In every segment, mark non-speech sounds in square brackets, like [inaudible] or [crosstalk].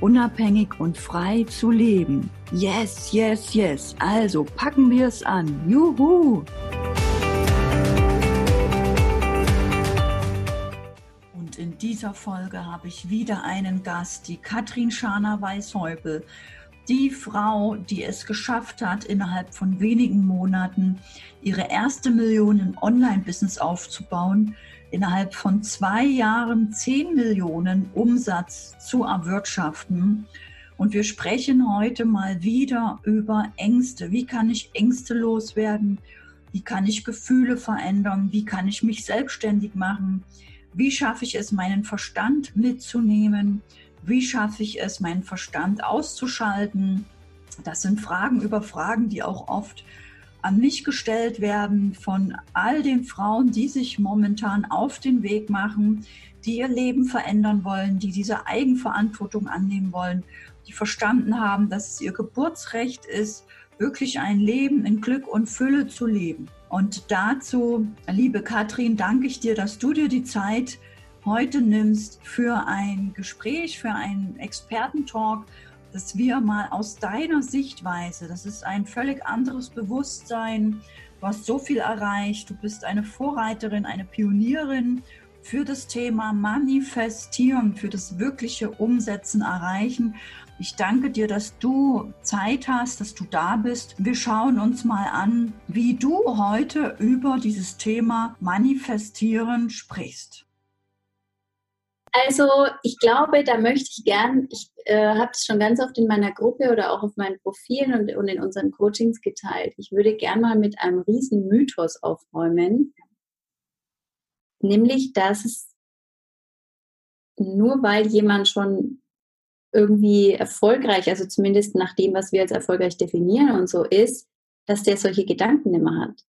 unabhängig und frei zu leben. Yes, yes, yes. Also packen wir es an. Juhu! Und in dieser Folge habe ich wieder einen Gast, die Katrin Schana-Weißhäupel. Die Frau, die es geschafft hat, innerhalb von wenigen Monaten ihre erste Million im Online-Business aufzubauen, innerhalb von zwei Jahren 10 Millionen Umsatz zu erwirtschaften. Und wir sprechen heute mal wieder über Ängste. Wie kann ich Ängste loswerden? Wie kann ich Gefühle verändern? Wie kann ich mich selbstständig machen? Wie schaffe ich es, meinen Verstand mitzunehmen? Wie schaffe ich es, meinen Verstand auszuschalten? Das sind Fragen über Fragen, die auch oft an mich gestellt werden von all den Frauen, die sich momentan auf den Weg machen, die ihr Leben verändern wollen, die diese Eigenverantwortung annehmen wollen, die verstanden haben, dass es ihr Geburtsrecht ist, wirklich ein Leben in Glück und Fülle zu leben. Und dazu, liebe Katrin, danke ich dir, dass du dir die Zeit heute nimmst für ein Gespräch, für einen Expertentalk dass wir mal aus deiner Sichtweise, das ist ein völlig anderes Bewusstsein, du hast so viel erreicht, du bist eine Vorreiterin, eine Pionierin für das Thema Manifestieren, für das wirkliche Umsetzen, Erreichen. Ich danke dir, dass du Zeit hast, dass du da bist. Wir schauen uns mal an, wie du heute über dieses Thema Manifestieren sprichst. Also ich glaube, da möchte ich gern, ich äh, habe es schon ganz oft in meiner Gruppe oder auch auf meinen Profilen und, und in unseren Coachings geteilt. Ich würde gern mal mit einem riesen Mythos aufräumen, nämlich, dass es nur weil jemand schon irgendwie erfolgreich, also zumindest nach dem, was wir als erfolgreich definieren und so ist, dass der solche Gedanken immer hat.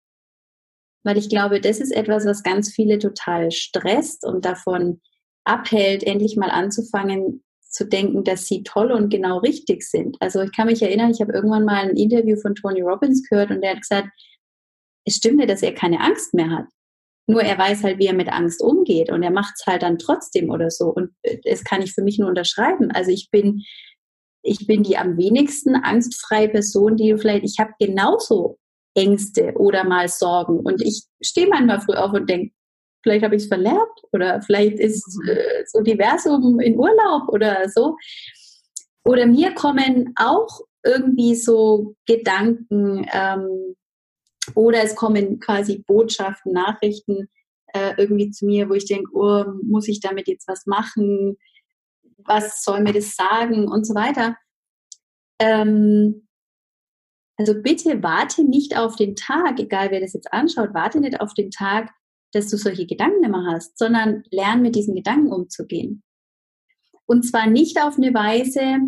Weil ich glaube, das ist etwas, was ganz viele total stresst und davon abhält, endlich mal anzufangen zu denken, dass sie toll und genau richtig sind. Also ich kann mich erinnern, ich habe irgendwann mal ein Interview von Tony Robbins gehört und der hat gesagt, es stimmt nicht, dass er keine Angst mehr hat. Nur er weiß halt, wie er mit Angst umgeht und er macht es halt dann trotzdem oder so. Und das kann ich für mich nur unterschreiben. Also ich bin, ich bin die am wenigsten angstfreie Person, die vielleicht, ich habe genauso Ängste oder mal Sorgen. Und ich stehe manchmal früh auf und denke, vielleicht habe ich es verlernt oder vielleicht ist mhm. äh, so Diversum in Urlaub oder so. Oder mir kommen auch irgendwie so Gedanken ähm, oder es kommen quasi Botschaften, Nachrichten äh, irgendwie zu mir, wo ich denke, oh, muss ich damit jetzt was machen? Was soll mir das sagen und so weiter. Ähm, also bitte warte nicht auf den Tag, egal wer das jetzt anschaut, warte nicht auf den Tag, dass du solche Gedanken immer hast, sondern lern mit diesen Gedanken umzugehen. Und zwar nicht auf eine Weise,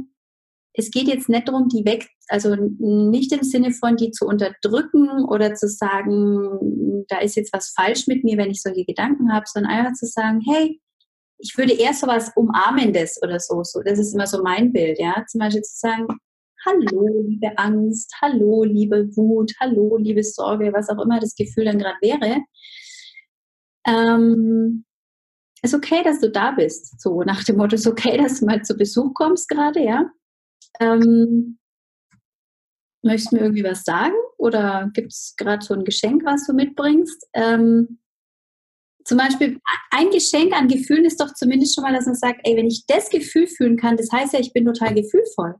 es geht jetzt nicht darum, die weg, also nicht im Sinne von die zu unterdrücken oder zu sagen, da ist jetzt was falsch mit mir, wenn ich solche Gedanken habe, sondern einfach zu sagen, hey, ich würde eher so was Umarmendes oder so, so. Das ist immer so mein Bild, ja. Zum Beispiel zu sagen, hallo, liebe Angst, hallo, liebe Wut, hallo, liebe Sorge, was auch immer das Gefühl dann gerade wäre ähm, ist okay, dass du da bist. So nach dem Motto, ist okay, dass du mal zu Besuch kommst gerade, ja. Ähm, möchtest du mir irgendwie was sagen? Oder gibt es gerade so ein Geschenk, was du mitbringst? Ähm, zum Beispiel ein Geschenk an Gefühlen ist doch zumindest schon mal, dass man sagt, ey, wenn ich das Gefühl fühlen kann, das heißt ja, ich bin total gefühlvoll.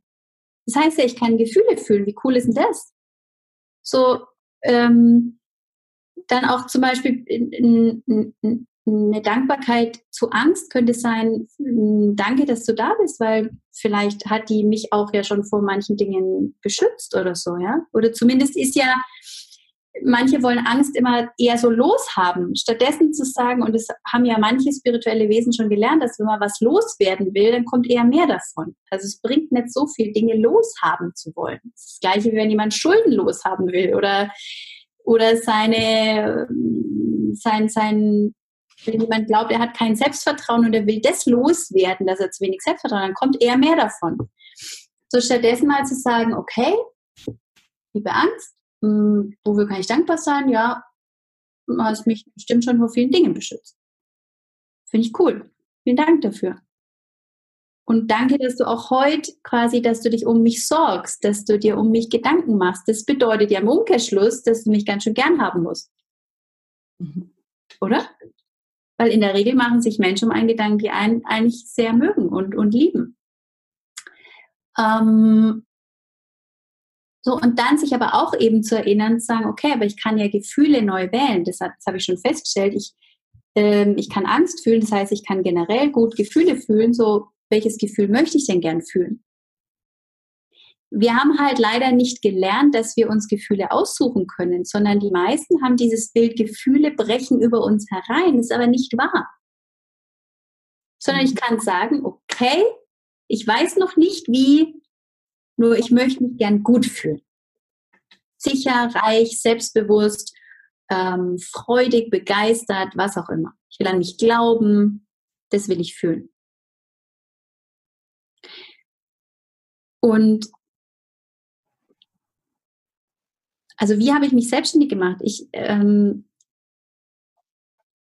Das heißt ja, ich kann Gefühle fühlen. Wie cool ist denn das? So, ähm, dann auch zum Beispiel eine Dankbarkeit zu Angst könnte sein, danke, dass du da bist, weil vielleicht hat die mich auch ja schon vor manchen Dingen beschützt oder so, ja. Oder zumindest ist ja, manche wollen Angst immer eher so loshaben, stattdessen zu sagen, und das haben ja manche spirituelle Wesen schon gelernt, dass wenn man was loswerden will, dann kommt eher mehr davon. Also es bringt nicht so viel, Dinge loshaben zu wollen. Das, ist das gleiche, wie wenn jemand Schulden loshaben will oder, oder seine, sein, sein, wenn jemand glaubt, er hat kein Selbstvertrauen und er will das loswerden, dass er zu wenig Selbstvertrauen hat, dann kommt eher mehr davon. So stattdessen mal zu sagen, okay, liebe Angst, hm, wofür kann ich dankbar sein? Ja, du hast mich bestimmt schon vor vielen Dingen beschützt. Finde ich cool. Vielen Dank dafür. Und danke, dass du auch heute quasi, dass du dich um mich sorgst, dass du dir um mich Gedanken machst. Das bedeutet ja im Umkehrschluss, dass du mich ganz schön gern haben musst. Mhm. Oder? Weil in der Regel machen sich Menschen um einen Gedanken, die einen eigentlich sehr mögen und, und lieben. Ähm, so, und dann sich aber auch eben zu erinnern, zu sagen, okay, aber ich kann ja Gefühle neu wählen. Das, das habe ich schon festgestellt. Ich, ähm, ich kann Angst fühlen, das heißt, ich kann generell gut Gefühle fühlen. So, welches Gefühl möchte ich denn gern fühlen? Wir haben halt leider nicht gelernt, dass wir uns Gefühle aussuchen können, sondern die meisten haben dieses Bild, Gefühle brechen über uns herein. Das ist aber nicht wahr. Sondern ich mhm. kann sagen, okay, ich weiß noch nicht, wie, nur ich möchte mich gern gut fühlen. Sicher, reich, selbstbewusst, ähm, freudig, begeistert, was auch immer. Ich will an mich glauben, das will ich fühlen. Und also wie habe ich mich selbstständig gemacht? Ich ähm,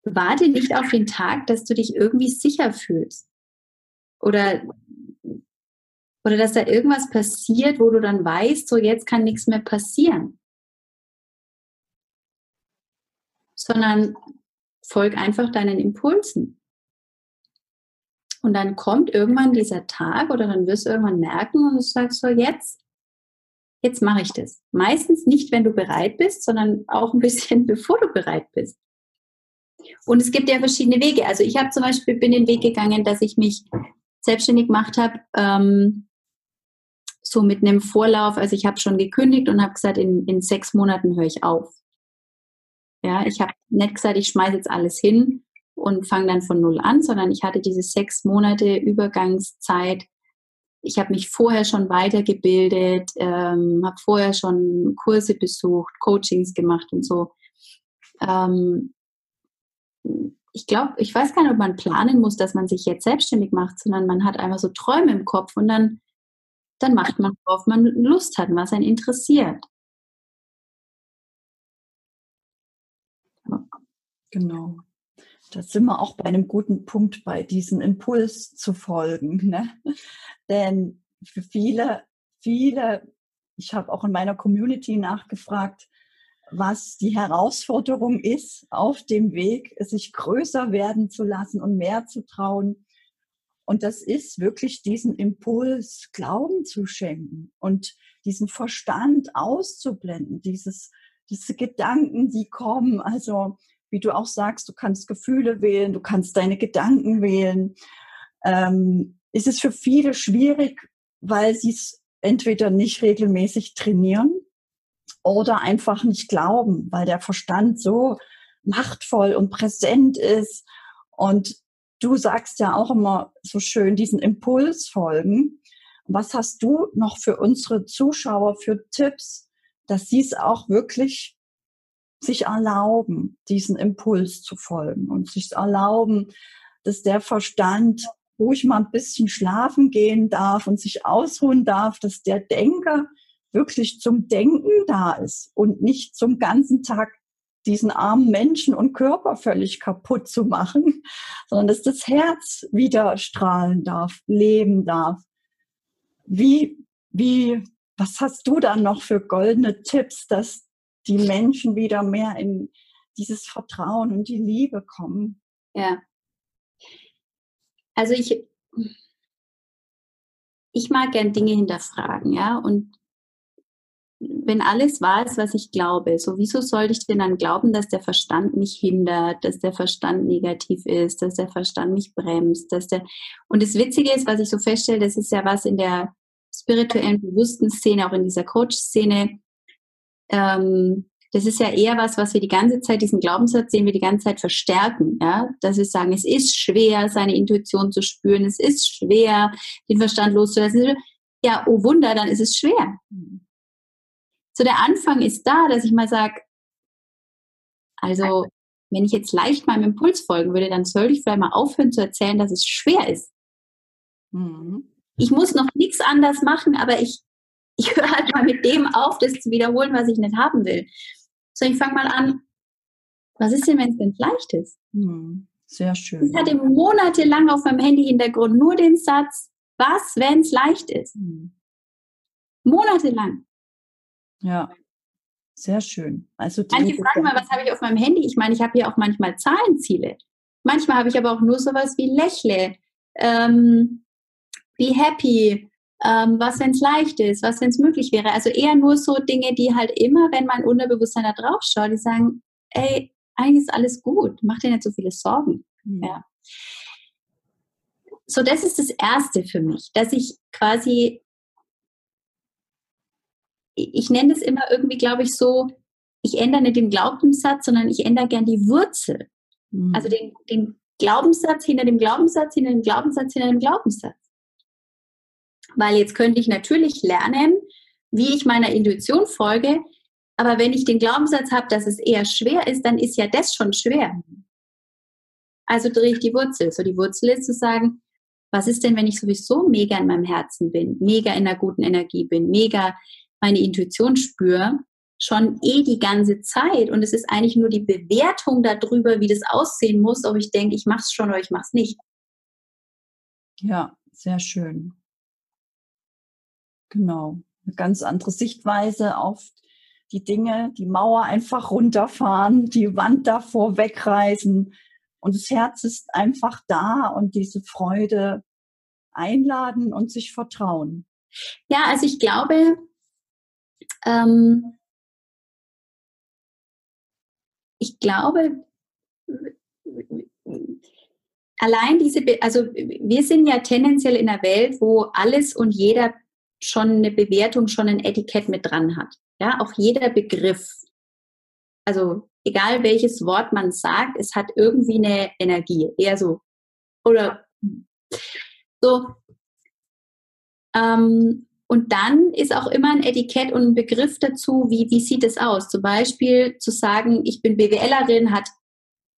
warte nicht auf den Tag, dass du dich irgendwie sicher fühlst. Oder oder dass da irgendwas passiert, wo du dann weißt, so jetzt kann nichts mehr passieren. Sondern folg einfach deinen Impulsen. Und dann kommt irgendwann dieser Tag oder dann wirst du irgendwann merken und du sagst so, jetzt, jetzt mache ich das. Meistens nicht, wenn du bereit bist, sondern auch ein bisschen [laughs] bevor du bereit bist. Und es gibt ja verschiedene Wege. Also ich habe zum Beispiel bin den Weg gegangen, dass ich mich selbstständig gemacht habe, ähm, so mit einem Vorlauf, also ich habe schon gekündigt und habe gesagt, in, in sechs Monaten höre ich auf. Ja, ich habe nicht gesagt, ich schmeiße jetzt alles hin und fange dann von null an, sondern ich hatte diese sechs Monate Übergangszeit. Ich habe mich vorher schon weitergebildet, ähm, habe vorher schon Kurse besucht, Coachings gemacht und so. Ähm, ich glaube, ich weiß gar nicht, ob man planen muss, dass man sich jetzt selbstständig macht, sondern man hat einfach so Träume im Kopf und dann dann macht man, worauf man Lust hat, was einen interessiert. Genau. Da sind wir auch bei einem guten Punkt, bei diesem Impuls zu folgen. Ne? [laughs] Denn für viele, viele, ich habe auch in meiner Community nachgefragt, was die Herausforderung ist, auf dem Weg, sich größer werden zu lassen und mehr zu trauen. Und das ist wirklich diesen Impuls Glauben zu schenken und diesen Verstand auszublenden, dieses, diese Gedanken, die kommen. Also, wie du auch sagst, du kannst Gefühle wählen, du kannst deine Gedanken wählen. Ähm, ist es für viele schwierig, weil sie es entweder nicht regelmäßig trainieren oder einfach nicht glauben, weil der Verstand so machtvoll und präsent ist und du sagst ja auch immer so schön diesen Impuls folgen. Was hast du noch für unsere Zuschauer für Tipps, dass sie es auch wirklich sich erlauben, diesen Impuls zu folgen und sich erlauben, dass der Verstand ruhig mal ein bisschen schlafen gehen darf und sich ausruhen darf, dass der Denker wirklich zum Denken da ist und nicht zum ganzen Tag diesen armen Menschen und Körper völlig kaputt zu machen, sondern dass das Herz wieder strahlen darf, leben darf. Wie, wie, was hast du dann noch für goldene Tipps, dass die Menschen wieder mehr in dieses Vertrauen und die Liebe kommen? Ja. Also ich, ich mag gern Dinge hinterfragen, ja, und wenn alles wahr ist, was ich glaube, so wieso sollte ich denn dann glauben, dass der Verstand mich hindert, dass der Verstand negativ ist, dass der Verstand mich bremst, dass der und das Witzige ist, was ich so feststelle, das ist ja was in der spirituellen bewussten Szene, auch in dieser Coach-Szene, ähm, das ist ja eher was, was wir die ganze Zeit, diesen Glaubenssatz sehen wir die ganze Zeit verstärken, ja, dass wir sagen, es ist schwer, seine Intuition zu spüren, es ist schwer, den Verstand loszulassen. Ja, oh Wunder, dann ist es schwer. So der Anfang ist da, dass ich mal sage, also wenn ich jetzt leicht meinem Impuls folgen würde, dann sollte ich vielleicht mal aufhören zu erzählen, dass es schwer ist. Mhm. Ich muss noch nichts anders machen, aber ich, ich höre halt mal mit dem auf, das zu wiederholen, was ich nicht haben will. So, ich fange mal an. Was ist denn, wenn es denn leicht ist? Mhm. Sehr schön. Ich hatte monatelang auf meinem Handy-Hintergrund nur den Satz, was, wenn es leicht ist? Mhm. Monatelang. Ja. Sehr schön. Also Manche fragen mal, was habe ich auf meinem Handy? Ich meine, ich habe hier auch manchmal Zahlenziele. Manchmal habe ich aber auch nur sowas wie Lächle, ähm, be happy, ähm, was, wenn es leicht ist, was, wenn es möglich wäre. Also eher nur so Dinge, die halt immer, wenn mein Unterbewusstsein da drauf schaut, die sagen, ey, eigentlich ist alles gut, mach dir nicht so viele Sorgen. Mhm. Ja. So, das ist das Erste für mich, dass ich quasi ich nenne es immer irgendwie, glaube ich, so, ich ändere nicht den Glaubenssatz, sondern ich ändere gern die Wurzel. Mhm. Also den, den Glaubenssatz hinter dem Glaubenssatz, hinter dem Glaubenssatz, hinter dem Glaubenssatz. Weil jetzt könnte ich natürlich lernen, wie ich meiner Intuition folge, aber wenn ich den Glaubenssatz habe, dass es eher schwer ist, dann ist ja das schon schwer. Also drehe ich die Wurzel. So die Wurzel ist zu sagen, was ist denn, wenn ich sowieso mega in meinem Herzen bin, mega in einer guten Energie bin, mega meine Intuition spüre, schon eh die ganze Zeit. Und es ist eigentlich nur die Bewertung darüber, wie das aussehen muss, ob ich denke, ich mache es schon oder ich mache es nicht. Ja, sehr schön. Genau. Eine ganz andere Sichtweise auf die Dinge, die Mauer einfach runterfahren, die Wand davor wegreißen. Und das Herz ist einfach da und diese Freude einladen und sich vertrauen. Ja, also ich glaube, ähm, ich glaube, allein diese, also wir sind ja tendenziell in einer Welt, wo alles und jeder schon eine Bewertung, schon ein Etikett mit dran hat. Ja, auch jeder Begriff. Also egal welches Wort man sagt, es hat irgendwie eine Energie. Eher so. Oder so. Ähm, und dann ist auch immer ein Etikett und ein Begriff dazu, wie, wie sieht es aus? Zum Beispiel zu sagen, ich bin BWLerin, hat,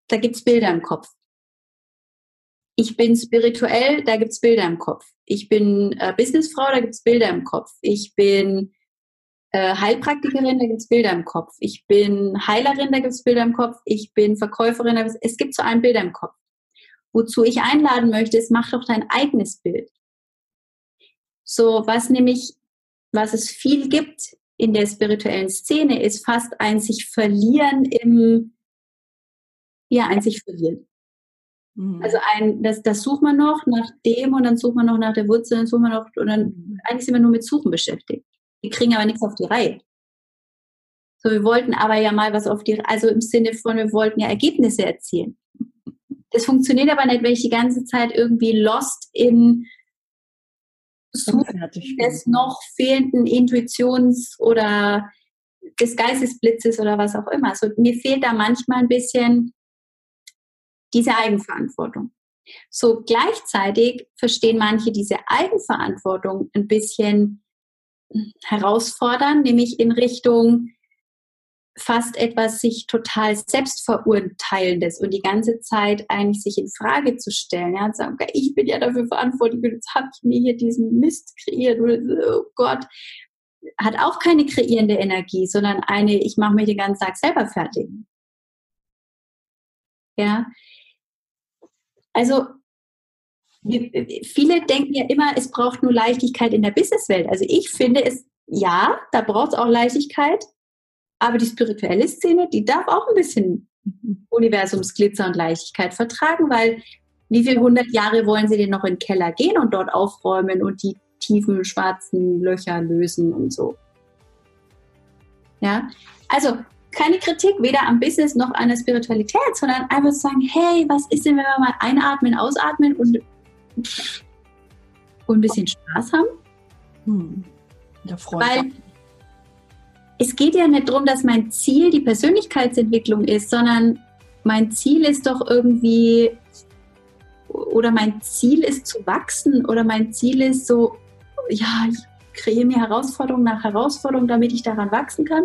da gibt's Bilder im Kopf. Ich bin spirituell, da gibt's Bilder im Kopf. Ich bin äh, Businessfrau, da gibt's Bilder im Kopf. Ich bin äh, Heilpraktikerin, da gibt's Bilder im Kopf. Ich bin Heilerin, da gibt's Bilder im Kopf. Ich bin Verkäuferin, da gibt's, es gibt so ein Bilder im Kopf. Wozu ich einladen möchte, ist, mach doch dein eigenes Bild. So, was nämlich, was es viel gibt in der spirituellen Szene, ist fast ein sich verlieren im, ja, ein sich verlieren. Mhm. Also ein, das, das sucht man noch nach dem und dann sucht man noch nach der Wurzel, dann sucht man noch, und dann eigentlich sind wir nur mit Suchen beschäftigt. Wir kriegen aber nichts auf die Reihe. So, wir wollten aber ja mal was auf die, also im Sinne von, wir wollten ja Ergebnisse erzielen. Das funktioniert aber nicht, wenn ich die ganze Zeit irgendwie lost in Suchen des noch fehlenden Intuitions- oder des Geistesblitzes oder was auch immer. Also mir fehlt da manchmal ein bisschen diese Eigenverantwortung. So gleichzeitig verstehen manche diese Eigenverantwortung ein bisschen herausfordern, nämlich in Richtung, fast etwas sich total selbstverurteilendes und die ganze Zeit eigentlich sich in Frage zu stellen. Ja, und sagen, okay, ich bin ja dafür verantwortlich jetzt habe ich mir hier diesen Mist kreiert. Oh Gott, hat auch keine kreierende Energie, sondern eine, ich mache mich den ganzen Tag selber fertig. Ja, also viele denken ja immer, es braucht nur Leichtigkeit in der Businesswelt. Also ich finde es, ja, da braucht es auch Leichtigkeit, aber die spirituelle Szene, die darf auch ein bisschen Universumsglitzer und Leichtigkeit vertragen, weil wie viele hundert Jahre wollen sie denn noch in den Keller gehen und dort aufräumen und die tiefen schwarzen Löcher lösen und so? Ja, also keine Kritik weder am Business noch an der Spiritualität, sondern einfach sagen, hey, was ist denn, wenn wir mal einatmen, ausatmen und, und ein bisschen Spaß haben? Hm. Ja, Weil es geht ja nicht darum, dass mein Ziel die Persönlichkeitsentwicklung ist, sondern mein Ziel ist doch irgendwie, oder mein Ziel ist zu wachsen, oder mein Ziel ist so, ja, ich kreiere mir Herausforderung nach Herausforderung, damit ich daran wachsen kann.